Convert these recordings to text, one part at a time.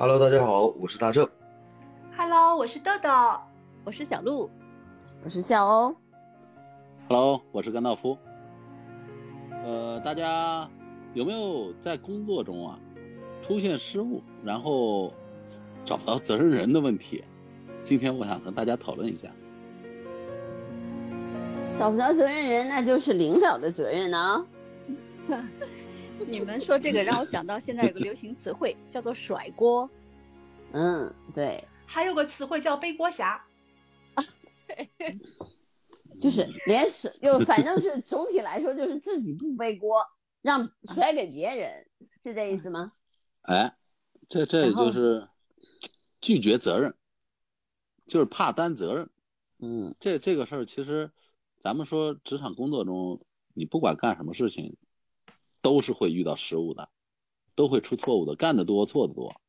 Hello，大家好，我是大正。Hello，我是豆豆。我是小鹿，我是笑欧。Hello，我是甘道夫。呃，大家有没有在工作中啊出现失误，然后找不到责任人的问题？今天我想和大家讨论一下。找不到责任人，那就是领导的责任呢、你们说这个让我想到现在有个流行词汇叫做甩锅。嗯，对，还有个词汇叫背锅侠。啊，对就是连甩，就反正是总体来说就是自己不背锅，让甩给别人，是这意思吗？哎，这这也就是拒绝责任，就是怕担责任。嗯这这个事儿，其实咱们说职场工作中，你不管干什么事情，都是会遇到失误的，都会出错误的，干得多错得多。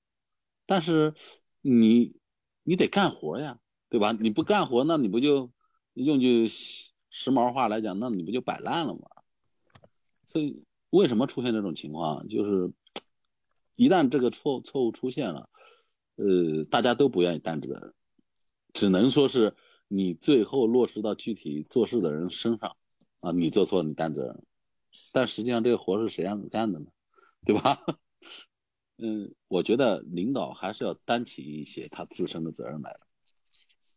但是你你得干活呀，对吧？你不干活，那你不就用句时髦话来讲，那你不就摆烂了吗？所以为什么出现这种情况？就是一旦这个错错误出现了，呃，大家都不愿意担责任，只能说是你最后落实到具体做事的人身上啊，你做错你担责任，但实际上这个活是谁让你干的呢？对吧？嗯，我觉得领导还是要担起一些他自身的责任来的。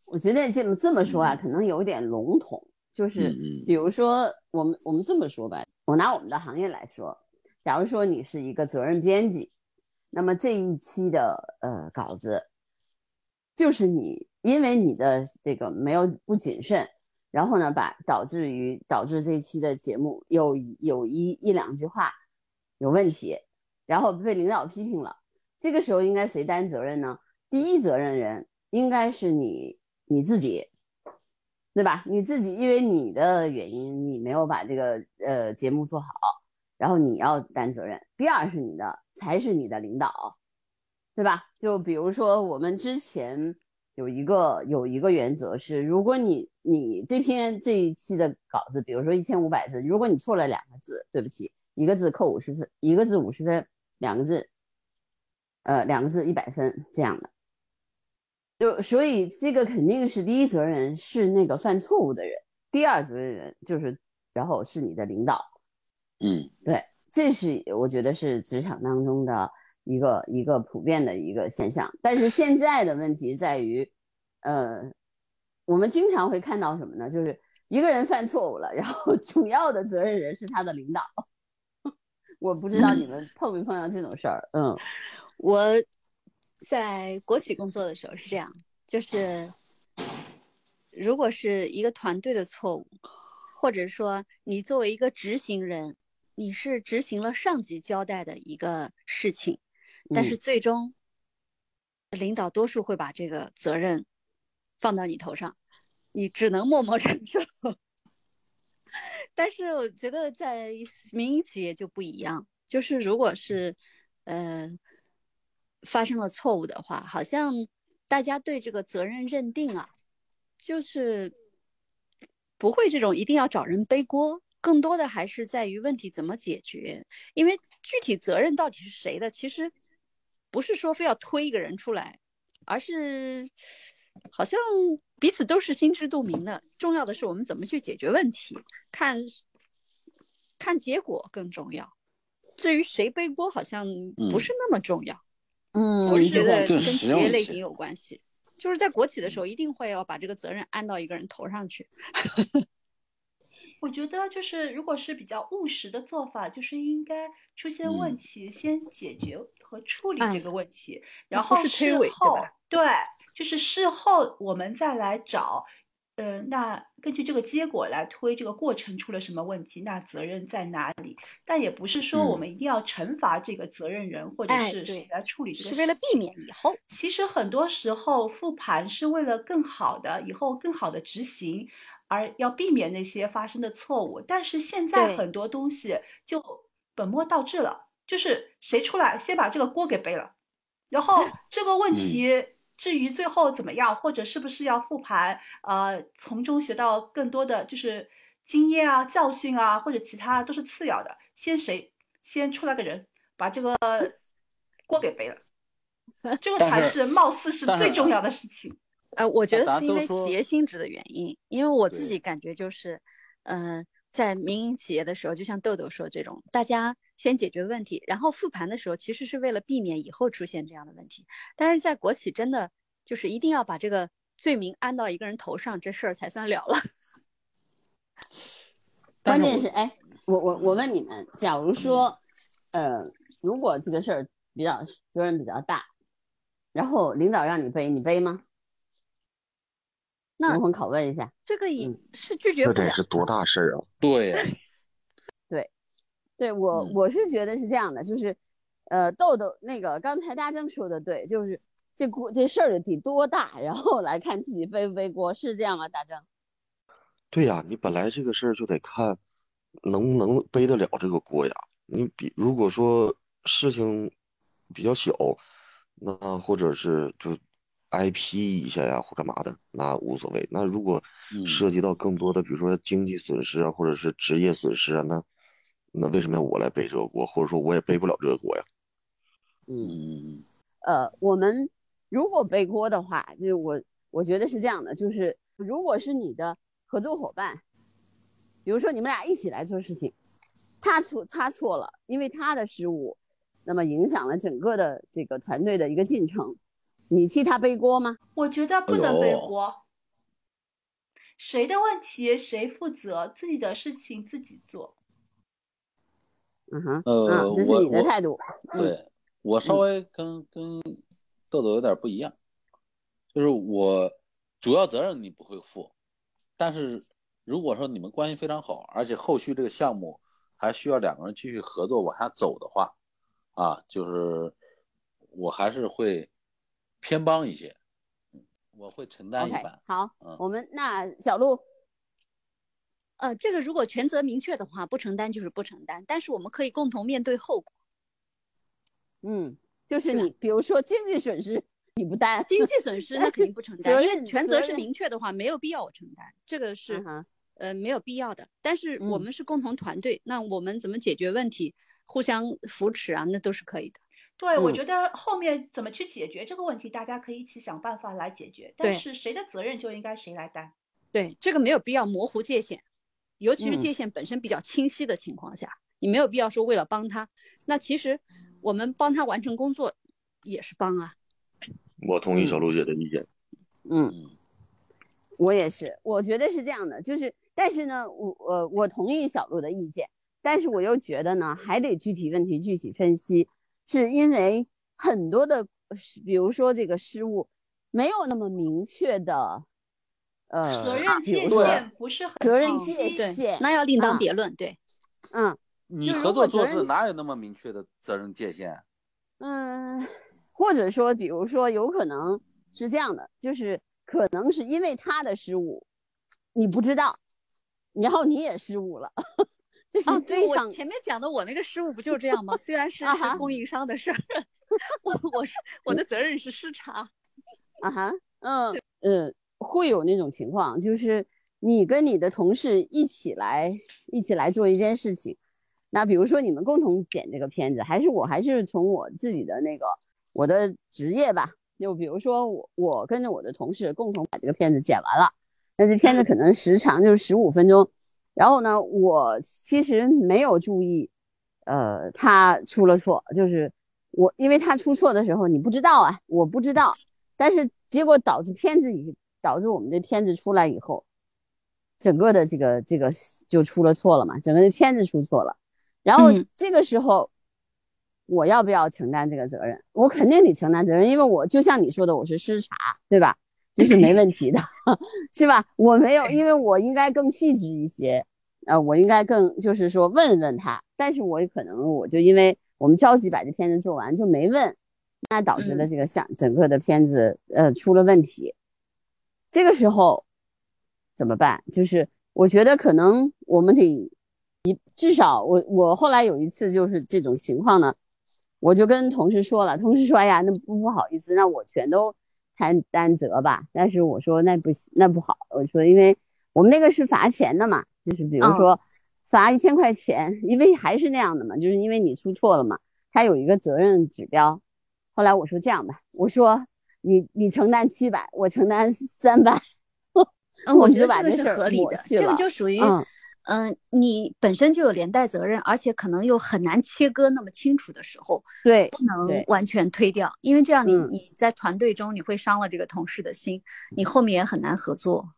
我觉得这么这么说啊，可能有点笼统，就是比如说我们我们这么说吧，我拿我们的行业来说，假如说你是一个责任编辑，那么这一期的呃稿子，就是你因为你的这个没有不谨慎，然后呢把导致于导致这期的节目有有一一两句话有问题，然后被领导批评了，这个时候应该谁担责任呢？第一责任人应该是你你自己，对吧？你自己因为你的原因，你没有把这个呃节目做好，然后你要担责任。第二是你的，才是你的领导，对吧？就比如说我们之前有一个有一个原则是，如果你你这篇这一期的稿子，比如说一千五百字，如果你错了两个字，对不起，一个字扣五十分，一个字五十分，两个字，呃，两个字一百分这样的。就所以这个肯定是第一责任人是那个犯错误的人，第二责任人就是然后是你的领导，嗯对，这是我觉得是职场当中的一个一个普遍的一个现象。但是现在的问题在于，呃，我们经常会看到什么呢？就是一个人犯错误了，然后 主要的责任人是他的领导。我不知道你们碰没碰到这种事儿？嗯我在国企工作的时候是这样，就是如果是一个团队的错误，或者说你作为一个执行人，你是执行了上级交代的一个事情，但是嗯最终领导多数会把这个责任放到你头上，你只能默默承受。但是我觉得在民营企业就不一样，就是如果是呃发生了错误的话，好像大家对这个责任认定啊，就是不会这种一定要找人背锅，更多的还是在于问题怎么解决。因为具体责任到底是谁的，其实不是说非要推一个人出来，而是好像彼此都是心知肚明的。重要的是我们怎么去解决问题，看看结果更重要。至于谁背锅，好像不是那么重要。嗯，我是觉得跟企业类型有关系，就是在国企的时候，一定会要把这个责任安到一个人头上去。我觉得就是，如果是比较务实的做法，就是应该出现问嗯题，先解决和处理哎这个问题，然后事是推诿对后吧对，就是事后我们再来找，呃，那根据这个结果来推这个过程出了什么问题，那责任在哪里？但也不是说我嗯们一定要惩罚这个责任人，或者哎是谁来处理这个是为了避免以后。其实很多时候复盘是为了更好的以后更好的执行，而要避免那些发生的错误。但是现在很多东西就本末倒置了，就是谁出来先把这个锅给背了，然后 这个问题至于最后怎么样，或者是不是要复盘，呃，从中学到更多的就是经验啊、教训啊，或者其他都是次要的。先谁先出来个人把这个 锅给背了。这个才是貌似是最重要的事情。呃，我觉得是因为企业性质的原因，因为我自己感觉就是，嗯、在民营企业的时候，就像豆豆说这种，大家先解决问题，然后复盘的时候，其实是为了避免以后出现这样的问题。但是在国企，真的就是一定要把这个罪名安到一个人头上，这事儿才算了了。关键是，哎，我我我问你们，假如说，呃，如果这个事儿比较责任比较大，然后领导让你背，你背吗？那灵魂拷问一下。这个也嗯是拒绝这不了。这得是多大事儿啊！对 对，对我嗯我是觉得是这样的，就是，呃，豆豆那个刚才大正说的对，就是这锅这事儿得多大，然后来看自己背不背锅，是这样吗？大正？对呀，你本来这个事儿就得看能不能背得了这个锅呀。你比如果说事情比较小，那或者是就挨批一下呀或干嘛的，那无所谓。那如果嗯涉及到更多的，比如说经济损失啊，或者是职业损失啊，那那为什么要我来背这个锅？或者说我也背不了这个锅呀？嗯。嗯呃，我们如果背锅的话，就是我我觉得是这样的，就是如果是你的合作伙伴，比如说你们俩一起来做事情，他错他错了，因为他的失误，那么影响了整个的这个团队的一个进程，你替他背锅吗？我觉得不能背锅，谁的问题谁负责，自己的事情自己做。嗯哼，呃嗯，这是你的态度，嗯。对我稍微跟跟豆豆有点不一样，就是我主要责任你不会负，但是如果说你们关系非常好，而且后续这个项目还需要两个人继续合作往下走的话，啊，就是我还是会偏帮一些，嗯我会承担一半。好，嗯我们那小鹿，呃，这个如果权责明确的话，不承担就是不承担，但是我们可以共同面对后果。嗯，就是你，比如说经济损失你不担，经济损失那肯定不承担，因为权责是明确的话，没有必要我承担，这个是、嗯呃没有必要的。但是我嗯们是共同团队，那我们怎么解决问题，互相扶持啊，那都是可以的。对，我嗯觉得后面怎么去解决这个问题，大家可以一起想办法来解决。但是谁的责任就应该谁来担。对，这个没有必要模糊界限，尤其是嗯界限本身比较清晰的情况下，你没有必要说为了帮他，那其实我们帮他完成工作也是帮啊。我同意小璐姐的意见。嗯。嗯我也是，我觉得是这样的，就是，但是呢，我我我同意小鹿的意见，但是我又觉得呢，还得具体问题具体分析，是因为很多的，比如说这个失误，没有那么明确的，呃，责任界限不是很责任清晰。界对限，那要另当啊别论。对，嗯你合作做事哪有那么明确的责任界限？嗯，或者说，比如说，有可能是这样的，就是可能是因为他的失误，你不知道，然后你也失误了，这是哦，对我前面讲的我那个失误不就是这样吗？虽然是是供应商的事儿，我我是我的责任是失察。啊哈，嗯呃，会有那种情况，就是你跟你的同事一起来一起来做一件事情，那比如说你们共同剪这个片子，还是我还是从我自己的那个我的职业吧，就比如说我我跟着我的同事共同把这个片子剪完了，那这片子可能时长就是十五分钟，然后呢，我其实没有注意，呃，他出了错，就是我因为他出错的时候你不知道啊，我不知道。但是结果导致片子以导致我们这片子出来以后，整个的这个这个就出了错了嘛，整个的片子出错了。然后嗯这个时候，我要不要承担这个责任？我肯定得承担责任，因为我就像你说的，我是失察，对吧？这是没问题的，是吧？我没有，因为我应该更细致一些，呃，我应该更就是说问问他，但是我也可能我就因为我们着急把这片子做完，就没问。那导致了嗯这个像整个的片子呃出了问题，这个时候怎么办？就是我觉得可能我们得一至少我我后来有一次就是这种情况呢，我就跟同事说了，同事说哎呀那不不好意思，那我全都担担责吧。但是我说那不行，那不好，我说因为我们那个是罚钱的嘛，就是比如嗯说罚一千块钱，因为还是那样的嘛，就是因为你出错了嘛，他有一个责任指标。后来我说这样吧，我说你你承担七百，我承担三百，嗯，我觉得这个是合理的，这个就属于，嗯嗯、你本身就有连带责任，而且可能又很难切割那么清楚的时候，对不能完全推掉，因为这样你嗯你在团队中你会伤了这个同事的心，你后面也很难合作。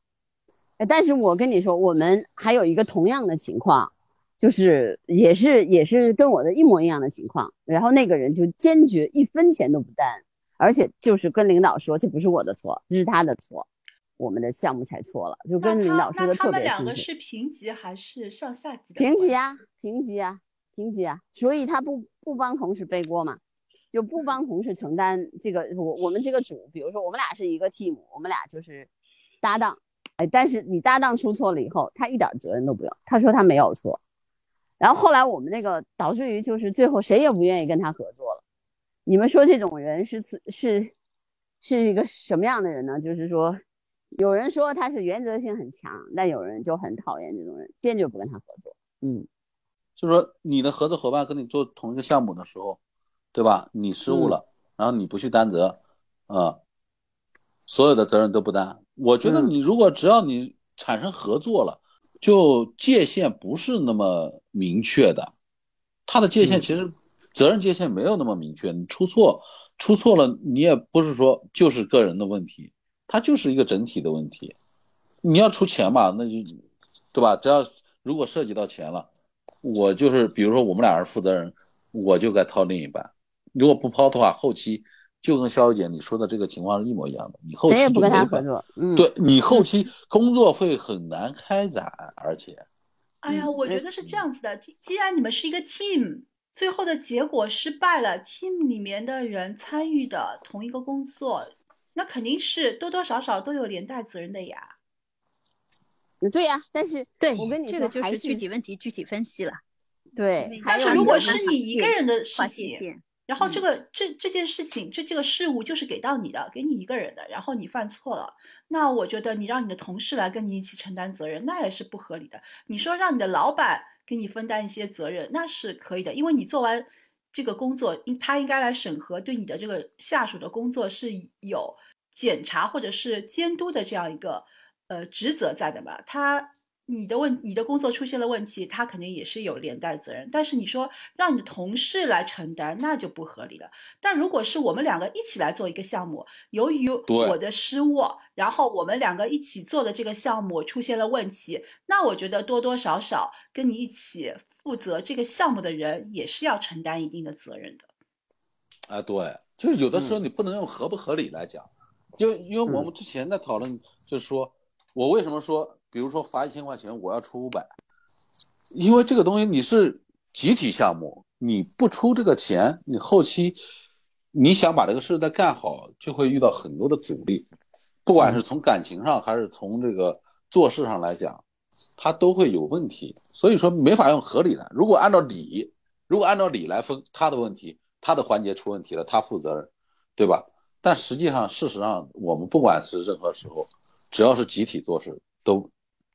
呃但是我跟你说，我们还有一个同样的情况，就是也是也是跟我的一模一样的情况，然后那个人就坚决一分钱都不担，而且就是跟领导说这不是我的错，这是他的错，我们的项目才错了，就跟领他那导说的特他们两别清楚。个是平级还是上下级的平级啊，平级啊，平级啊，所以他不不帮同事背锅嘛，就不帮同事承担这个。我我们这个组，比如说我们俩是一个 team，我们俩就是搭档，哎，但是你搭档出错了以后，他一点责任都不用，他说他没有错。然后后来我们那个导致于就是最后谁也不愿意跟他合作了。你们说这种人是是是一个什么样的人呢？就是说，有人说他是原则性很强，但有人就很讨厌这种人，坚决不跟他合作。嗯就是说你的合作伙伴跟你做同一个项目的时候，对吧？你失误了，然后你不去担责，啊、所有的责任都不担。我觉得嗯你如果只要你产生合作了，就界限不是那么明确的，他的界限嗯其实责任界限没有那么明确。你出错出错了，你也不是说就是个人的问题，它就是一个整体的问题。你要出钱嘛，那就对吧？只要如果涉及到钱了。我就是，比如说我们俩是负责人，我就该掏另一半。如果不抛的话，后期就跟肖姐你说的这个情况是一模一样的。你后期谁也不跟他合作。嗯，对你后期工作会很难开展，而且哎呀，嗯我觉得是这样子的，既既然你们是一个 team，最后的结果失败了，team 里面的人参与的同一个工作，那肯定是多多少少都有连带责任的呀。嗯对呀、但是对，我跟你说，这个就是具体问题具体分析了。对，但是如果是你一个人的事情，然后这个这这件事情，这这个事物就是给到你的，给你一个人的，然后你犯错了，那我觉得你让你的同事来跟你一起承担责任，那也是不合理的。你说让你的老板给你分担一些责任，那是可以的，因为你做完这个工作，应他应该来审核对你的这个下属的工作是有检查或者是监督的这样一个呃职责在的嘛，他。你的问你的工作出现了问题，他肯定也是有连带责任。但是你说让你的同事来承担，那就不合理了。但如果是我们两个一起来做一个项目，由于我的失误，然后我们两个一起做的这个项目出现了问题，那我觉得多多少少跟你一起负责这个项目的人也是要承担一定的责任的。啊，对，就是有的时候你不能用合不合理来讲，因为因为我们之前在讨论，就是说我为什么说，比如说罚一千块钱，我要出五百，因为这个东西你是集体项目，你不出这个钱，你后期你想把这个事再干好，就会遇到很多的阻力，不管是从感情上还是从这个做事上来讲，他都会有问题，所以说没法用合理的。如果按照理，如果按照理来分，他的问题，他的环节出问题了，他负责任，对吧？但实际上，事实上，我们不管是任何时候，只要是集体做事，都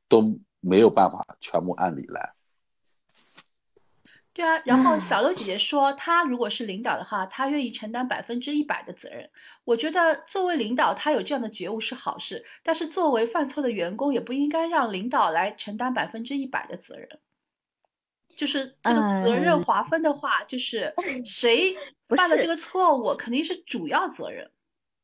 都没有办法全部按理来。对啊，然后小豆姐姐说，她如果是领导的话，她愿意承担百分之一百的责任。我觉得作为领导，她有这样的觉悟是好事，但是作为犯错的员工，也不应该让领导来承担百分之一百的责任。就是这个责任嗯划分的话，就是谁犯了这个错误，肯定是主要责任。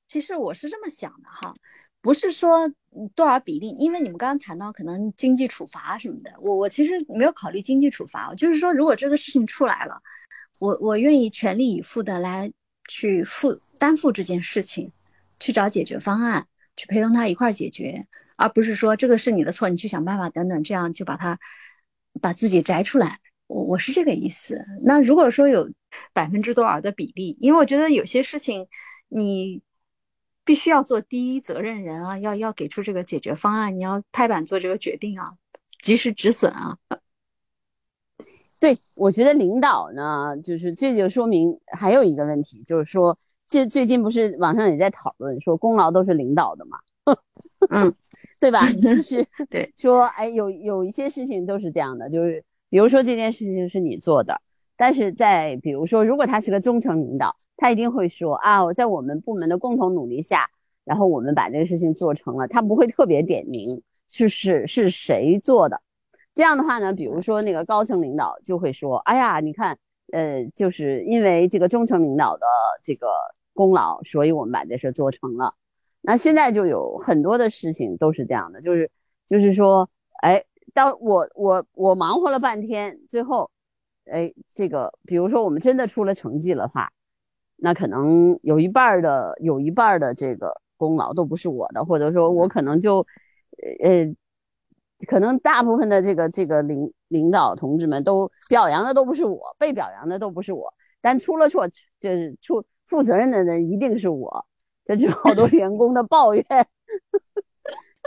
其实我是这么想的哈，不是说多少比例，因为你们刚刚谈到可能经济处罚什么的，我我其实没有考虑经济处罚，就是说如果这个事情出来了，我我愿意全力以赴的来去负担负这件事情，去找解决方案，去陪同他一块儿解决，而不是说这个是你的错，你去想办法等等，这样就把它把自己摘出来。我我是这个意思。那如果说有百分之多少的比例，因为我觉得有些事情你必须要做第一责任人啊，要要给出这个解决方案，你要拍板做这个决定啊，及时止损啊。对，我觉得领导呢，就是这就说明还有一个问题，就是说，这最近不是网上也在讨论说功劳都是领导的嘛，嗯，对吧？就是 对说，哎，有有一些事情都是这样的，就是比如说这件事情是你做的，但是在比如说，如果他是个中层领导，他一定会说啊，我在我们部门的共同努力下，然后我们把这个事情做成了。他不会特别点名是是是谁做的。这样的话呢，比如说那个高层领导就会说，哎呀，你看，呃，就是因为这个中层领导的这个功劳，所以我们把这事做成了。那现在就有很多的事情都是这样的，就是就是说，哎，当我我我忙活了半天，最后。哎，这个比如说我们真的出了成绩的话，那可能有一半的有一半的这个功劳都不是我的，或者说我可能就，呃，可能大部分的这个这个领领导同志们都表扬的都不是我，被表扬的都不是我，但出了错就是出负责任的人一定是我，这就好多 员工的抱怨。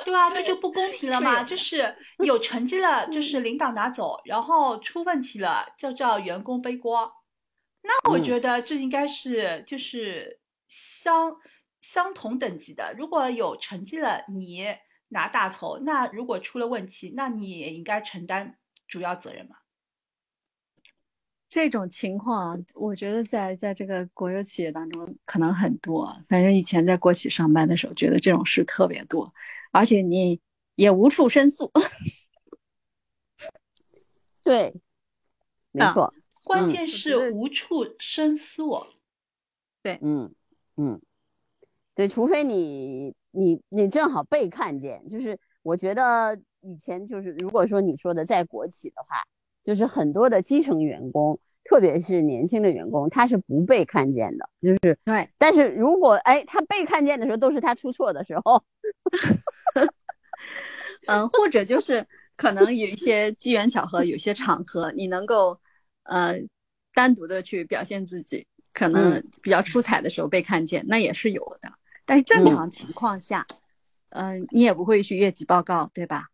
对啊，这就不公平了嘛！就是有成绩了，就是领导拿走，然后出问题了，就叫员工背锅。那我觉得这应该是就是相相同等级的。如果有成绩了，你拿大头；那如果出了问题，那你也应该承担主要责任嘛。这种情况，我觉得在在这个国有企业当中可能很多。反正以前在国企上班的时候，觉得这种事特别多。而且你也无处申诉，对，没错，关键是无处申诉，对，嗯嗯，对，除非你你你正好被看见，就是我觉得以前就是如果说你说的在国企的话，就是很多的基层员工。特别是年轻的员工，他是不被看见的，就是对。但是如果哎，他被看见的时候，都是他出错的时候。嗯，或者就是可能有一些机缘巧合，有些场合你能够呃单独的去表现自己，可能比较出彩的时候被看见，那也是有的。但是正常情况下，嗯，你也不会去越级报告，对吧？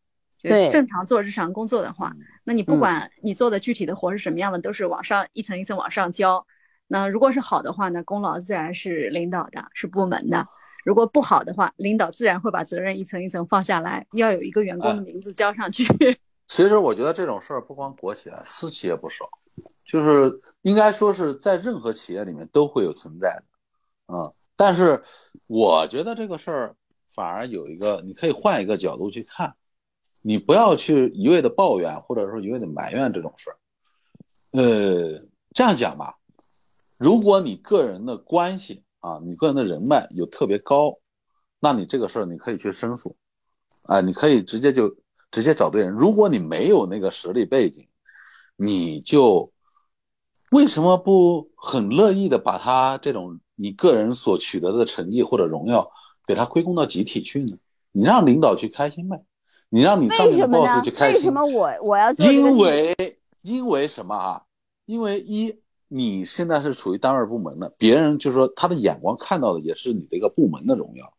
对，正常做日常工作的话，那你不管你做的具体的活是什么样的，都是往上一层一层往上交。那如果是好的话呢，功劳自然是领导的，是部门的；如果不好的话，领导自然会把责任一层一层放下来，要有一个员工的名字交上去。其实我觉得这种事儿不光国企，私企也不少，就是应该说是在任何企业里面都会有存在的。嗯，但是我觉得这个事儿反而有一个，你可以换一个角度去看。你不要去一味的抱怨，或者说一味的埋怨这种事儿。呃，这样讲吧，如果你个人的关系啊，你个人的人脉有特别高，那你这个事儿你可以去申诉，啊，你可以直接就直接找对人。如果你没有那个实力背景，你就为什么不很乐意的把他这种你个人所取得的成绩或者荣耀给他归功到集体去呢？你让领导去开心呗。你让你上面的 boss 就开心？为什么我我要？因为因为什么啊？因为一你现在是处于单位部门的，别人就是说他的眼光看到的也是你的一个部门的荣耀。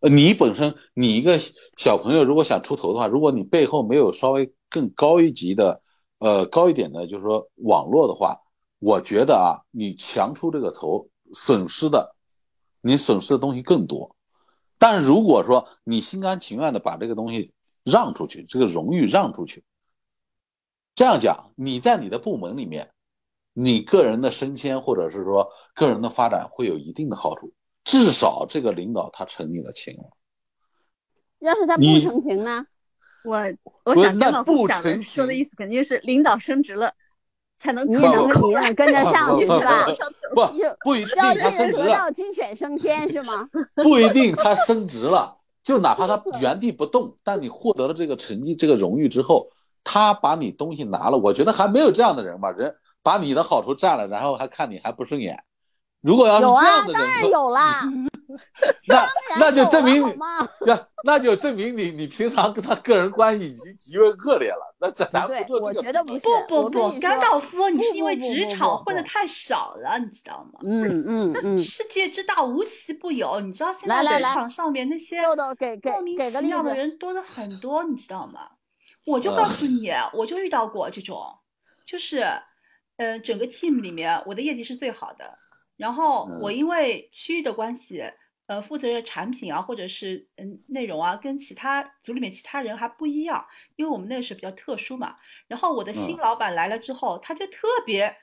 呃，你本身你一个小朋友如果想出头的话，如果你背后没有稍微更高一级的，呃高一点的，就是说网络的话，我觉得啊，你强出这个头，损失的，你损失的东西更多。但如果说你心甘情愿的把这个东西让出去，这个荣誉让出去，这样讲，你在你的部门里面，你个人的升迁或者是说个人的发展会有一定的好处，至少这个领导他成你的情了。要是他不成情呢？我我想跟老师讲的说的意思肯定是领导升职了。才能你能你能跟着上去是吧？不不一定他升职了，鸡犬升天是吗？不一定他升职了，就哪怕他原地不动，但你获得了这个成绩、这个荣誉之后，他把你东西拿了，我觉得还没有这样的人吧？人把你的好处占了，然后还看你还不顺眼。如果要是这样的人，当然有啦。那 那就证明你，那那就证明你你平常跟他个人关系已经极为恶劣了。那咱咱不做这个。不不不，甘道夫，你是因为职场混的太少了，你知道吗？嗯嗯嗯。世界之大，无奇不有。你知道现在职场上面那些莫名其妙的人多的很多，你知道吗？我就告诉你，我就遇到过这种，就是，呃，整个 team 里面我的业绩是最好的。然后我因为区域的关系，呃，负责的产品啊，或者是嗯内容啊，跟其他组里面其他人还不一样，因为我们那个是比较特殊嘛。然后我的新老板来了之后，他就特别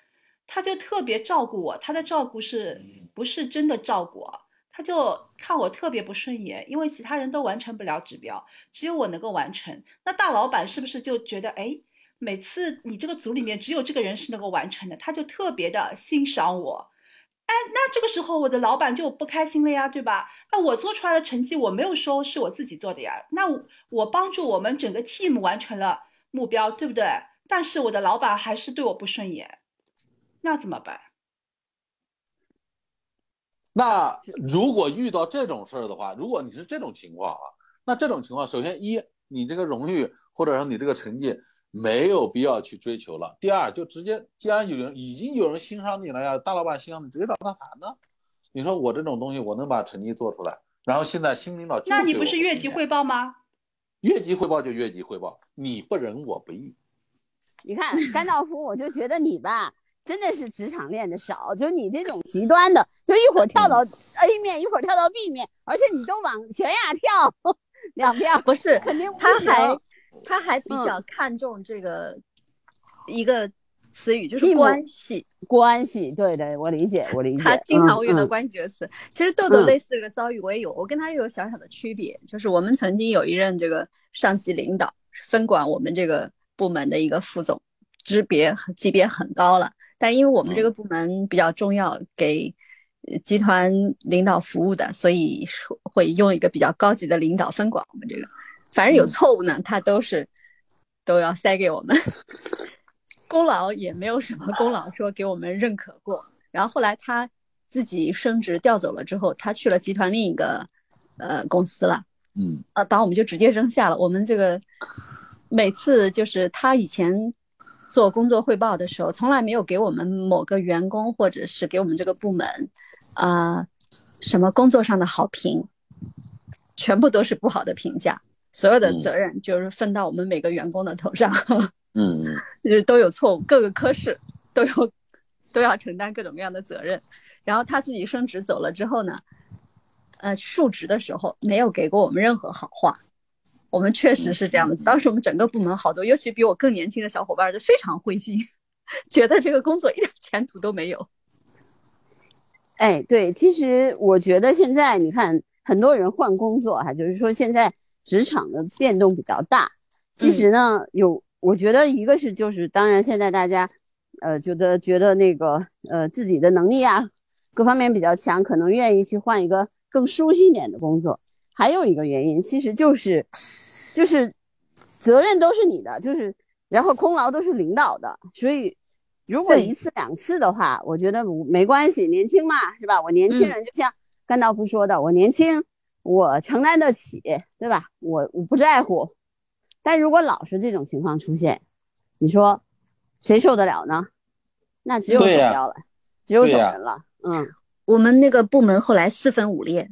他就特别照顾我，他的照顾是不是真的照顾啊？他就看我特别不顺眼，因为其他人都完成不了指标，只有我能够完成。那大老板是不是就觉得，哎，每次你这个组里面只有这个人是能够完成的，他就特别的欣赏我。哎，那这个时候我的老板就不开心了呀，对吧？那我做出来的成绩，我没有说是我自己做的呀，那我帮助我们整个 team 完成了目标，对不对？但是我的老板还是对我不顺眼，那怎么办？那如果遇到这种事儿的话，如果你是这种情况啊，那这种情况，首先一，你这个荣誉或者说你这个成绩没有必要去追求了；第二，就直接，既然有人已经有人欣赏你了呀，大老板欣赏你，直接找他谈呢。你说我这种东西，我能把成绩做出来，然后现在新领导，那你不是越级汇报吗？越级汇报就越级汇报，你不仁我不义。你看甘道夫，我就觉得你吧。真的是职场练的少，就你这种极端的，就一会儿跳到 A 面，一会儿跳到 B 面，而且你都往悬崖跳，两边不是肯定他还他还比较看重这个一个词语，就是关系关系。对对，我理解，我理解。他经常会用到关系这个词。其实豆豆类似这个遭遇我也有，我跟他又有小小的区别，就是我们曾经有一任这个上级领导分管我们这个部门的一个副总，级别级别很高了。但因为我们这个部门比较重要，给集团领导服务的，所以会用一个比较高级的领导分管我们这个。反正有错误呢，他都是都要塞给我们，功劳也没有什么功劳说给我们认可过。然后后来他自己升职调走了之后，他去了集团另一个呃公司了，嗯，啊，把我们就直接扔下了。我们这个每次就是他以前。做工作汇报的时候，从来没有给我们某个员工或者是给我们这个部门，啊，什么工作上的好评，全部都是不好的评价。所有的责任就是分到我们每个员工的头上，嗯，就是都有错误，各个科室都有都要承担各种各样的责任。然后他自己升职走了之后呢，呃，述职的时候没有给过我们任何好话。我们确实是这样子。当时我们整个部门好多，尤其比我更年轻的小伙伴都非常灰心，觉得这个工作一点前途都没有。哎，对，其实我觉得现在你看很多人换工作哈，就是说现在职场的变动比较大。其实呢，有我觉得一个是就是，当然现在大家呃觉得觉得那个呃自己的能力啊各方面比较强，可能愿意去换一个更舒心一点的工作。还有一个原因，其实就是，就是责任都是你的，就是然后功劳都是领导的，所以如果一次两次的话，我觉得没关系，年轻嘛，是吧？我年轻人就像甘道夫说的，我年轻，我承担得起，对吧？我我不在乎。但如果老是这种情况出现，你说谁受得了呢？那只有走掉了，只有走人了。嗯，我们那个部门后来四分五裂。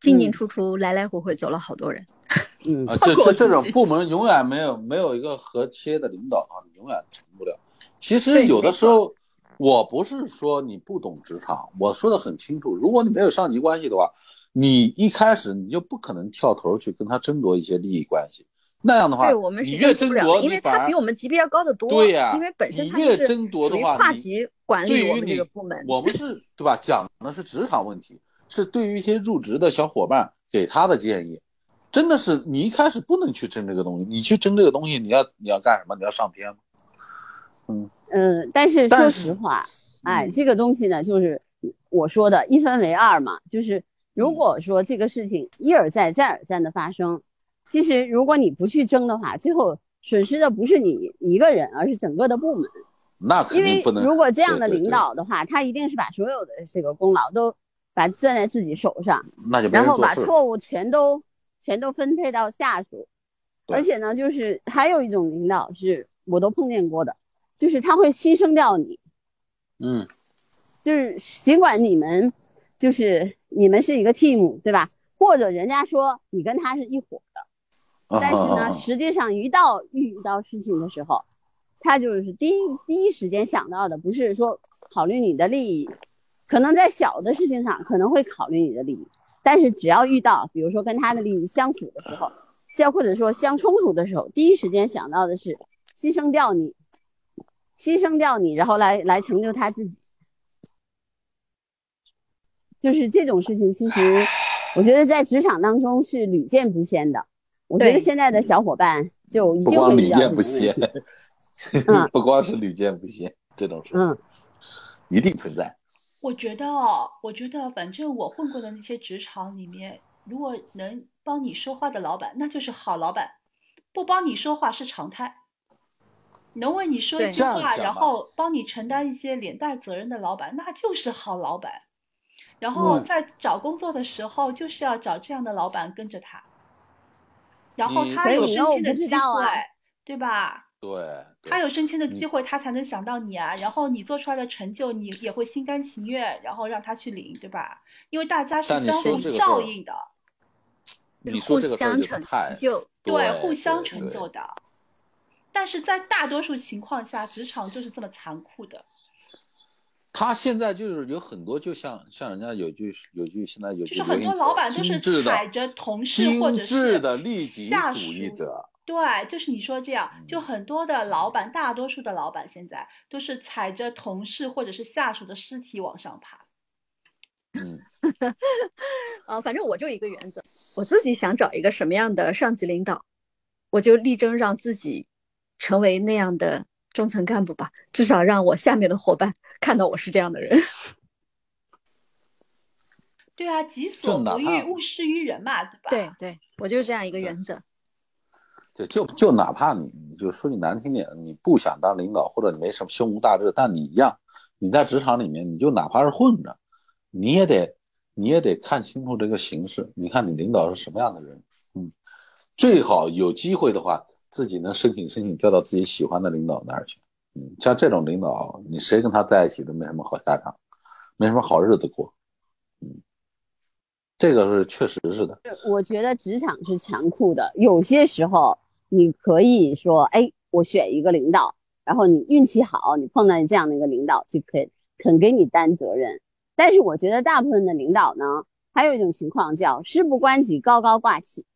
进进出出，来来回回走了好多人。嗯，这这这种部门永远没有没有一个和切的领导啊，永远成不了。其实有的时候，我不是说你不懂职场，我说的很清楚。如果你没有上级关系的话，你一开始你就不可能跳头去跟他争夺一些利益关系。那样的话，你越争夺，因为他比我们级别要高得多。对呀，因为本身他越争夺的话，跨级管理我们这个部门，我们是对吧？讲的是职场问题。是对于一些入职的小伙伴给他的建议，真的是你一开始不能去争这个东西，你去争这个东西，你要你要干什么？你要上天吗？嗯嗯，但是说实话，哎，这个东西呢，就是我说的一分为二嘛，就是如果说这个事情一而再再而三的发生，其实如果你不去争的话，最后损失的不是你一个人，而是整个的部门。那肯定不能。如果这样的领导的话，他一定是把所有的这个功劳都。把攥在自己手上，那就然后把错误全都全都分配到下属，而且呢，就是还有一种领导是我都碰见过的，就是他会牺牲掉你，嗯，就是尽管你们就是你们是一个 team 对吧？或者人家说你跟他是一伙的，但是呢，实际上一到遇到事情的时候，他就是第一第一时间想到的不是说考虑你的利益。可能在小的事情上可能会考虑你的利益，但是只要遇到，比如说跟他的利益相符的时候，相或者说相冲突的时候，第一时间想到的是牺牲掉你，牺牲掉你，然后来来成就他自己。就是这种事情，其实我觉得在职场当中是屡见不鲜的。我觉得现在的小伙伴就一不光屡定会遇到见不鲜 不光是屡见不鲜，这种事嗯一定存在。我觉得哦，我觉得反正我混过的那些职场里面，如果能帮你说话的老板，那就是好老板；不帮你说话是常态。能为你说一句话，然后帮你承担一些连带责任的老板，那就是好老板。然后嗯在找工作的时候，就是要找这样的老板跟着他，然后他有升迁的机会，对吧？对，他有升迁的机嗯会，他才能想到你啊。然后你做出来的成就，你也会心甘情愿，然后让他去领，对吧？因为大家是相互照应的，你说这个事儿互相成就太，对，互相成就的。但是在大多数情况下，职场就是这么残酷的。他现在就是有很多，就像像人家有句有句现在有句就是很多老板就是踩着同事或者是的利己下主义属者，对，就是你说这样，就嗯。很多的老板，大多数的老板现在都是踩着同事或者是下属的尸体往上爬。嗯，呃，反正我就一个原则，我自己想找一个什么样的上级领导，我就力争让自己成为那样的中层干部吧，至少让我下面的伙伴看到我是这样的人。对啊，己所不欲，勿施于人嘛，对吧？对对，我就是这样一个原则。对，就就哪怕你你就说句难听点，你不想当领导，或者你没什么胸无大志，但你一样，你在职场里面，你就哪怕是混着，你也得你也得看清楚这个形势，你看你领导是什么样的人，嗯，最好有机会的话，自己能申请申请调到自己喜欢的领导那儿去，嗯，像这种领导，你谁跟他在一起都没什么好下场，没什么好日子过，嗯，这个是确实是的，我觉得职场是残酷的，有些时候你可以说，哎，我选一个领导，然后你运气好，你碰到这样的一个领导，就肯肯给你担责任。但是我觉得大部分的领导呢，还有一种情况叫事不关己高高挂起，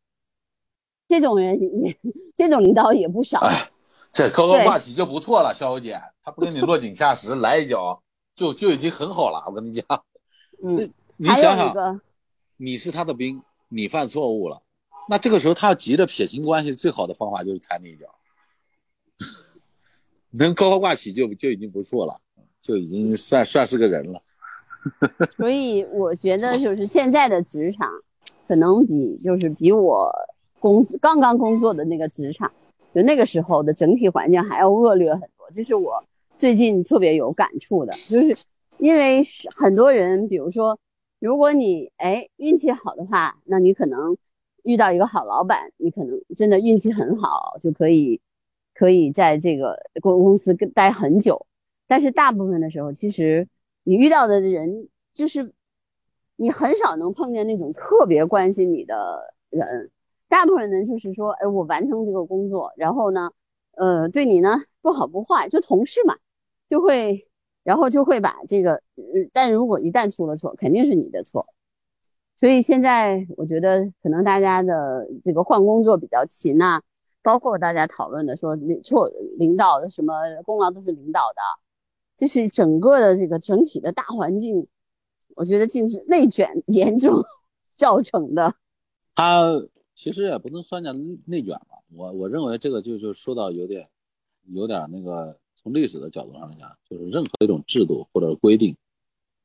这种人也 这种领导也不少。哎，这高高挂起就不错了，肖小姐，他不给你落井下石，来一脚就就已经很好了。我跟你讲，嗯，你想想，你是他的兵，你犯错误了，那这个时候他要急着撇清关系，最好的方法就是踩你一脚。能高高挂起就就已经不错了，就已经算算是个人了。所以我觉得 就是现在的职场，可能比就是比我工刚刚工作的那个职场，就那个时候的整体环境还要恶劣很多。这是我最近特别有感触的，就是因为很多人，比如说，如果你哎运气好的话，那你可能遇到一个好老板，你可能真的运气很好，就可以可以在这个公公司待很久。但是大部分的时候，其实你遇到的人就是你很少能碰见那种特别关心你的人，大部分人就是说，哎，我完成这个工作，然后呢，呃，对你呢不好不坏，就同事嘛，就会，然后就会把这个，但如果一旦出了错，肯定是你的错。所以现在我觉得可能大家的这个换工作比较勤呐、包括大家讨论的说错领导的什么功劳都是领导的，这是整个的这个整体的大环境，我觉得竟是内卷严重 造成的。他其实也不能算叫内卷吧，我我认为这个就就说到有点有点那个，从历史的角度上来讲，就是任何一种制度或者规定，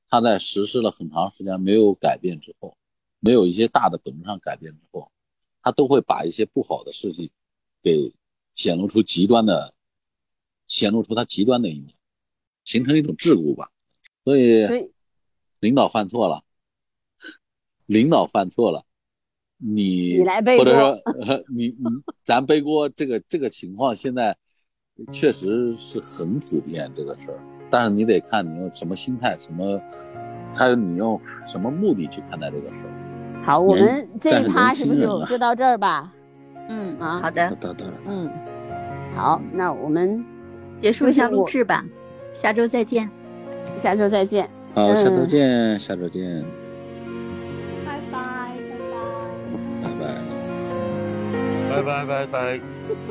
它在实施了很长时间没有改变之后，没有一些大的本质上改变之后，它都会把一些不好的事情给显露出极端的，显露出它极端的一面，形成一种桎梏吧。所以所以领导犯错了，领导犯错了，你你来背或者说呃 你你咱背锅这个这个情况现在确实是很普遍这个事儿，但是你得看你用什么心态，什么，还有你用什么目的去看待这个事儿。好，我们这一趴是不是就就到这儿吧？嗯，啊好的，当当然，嗯，好，那我们结束一下录制吧，下周再见。下周再见。好，下周嗯见，下周见，拜拜拜。拜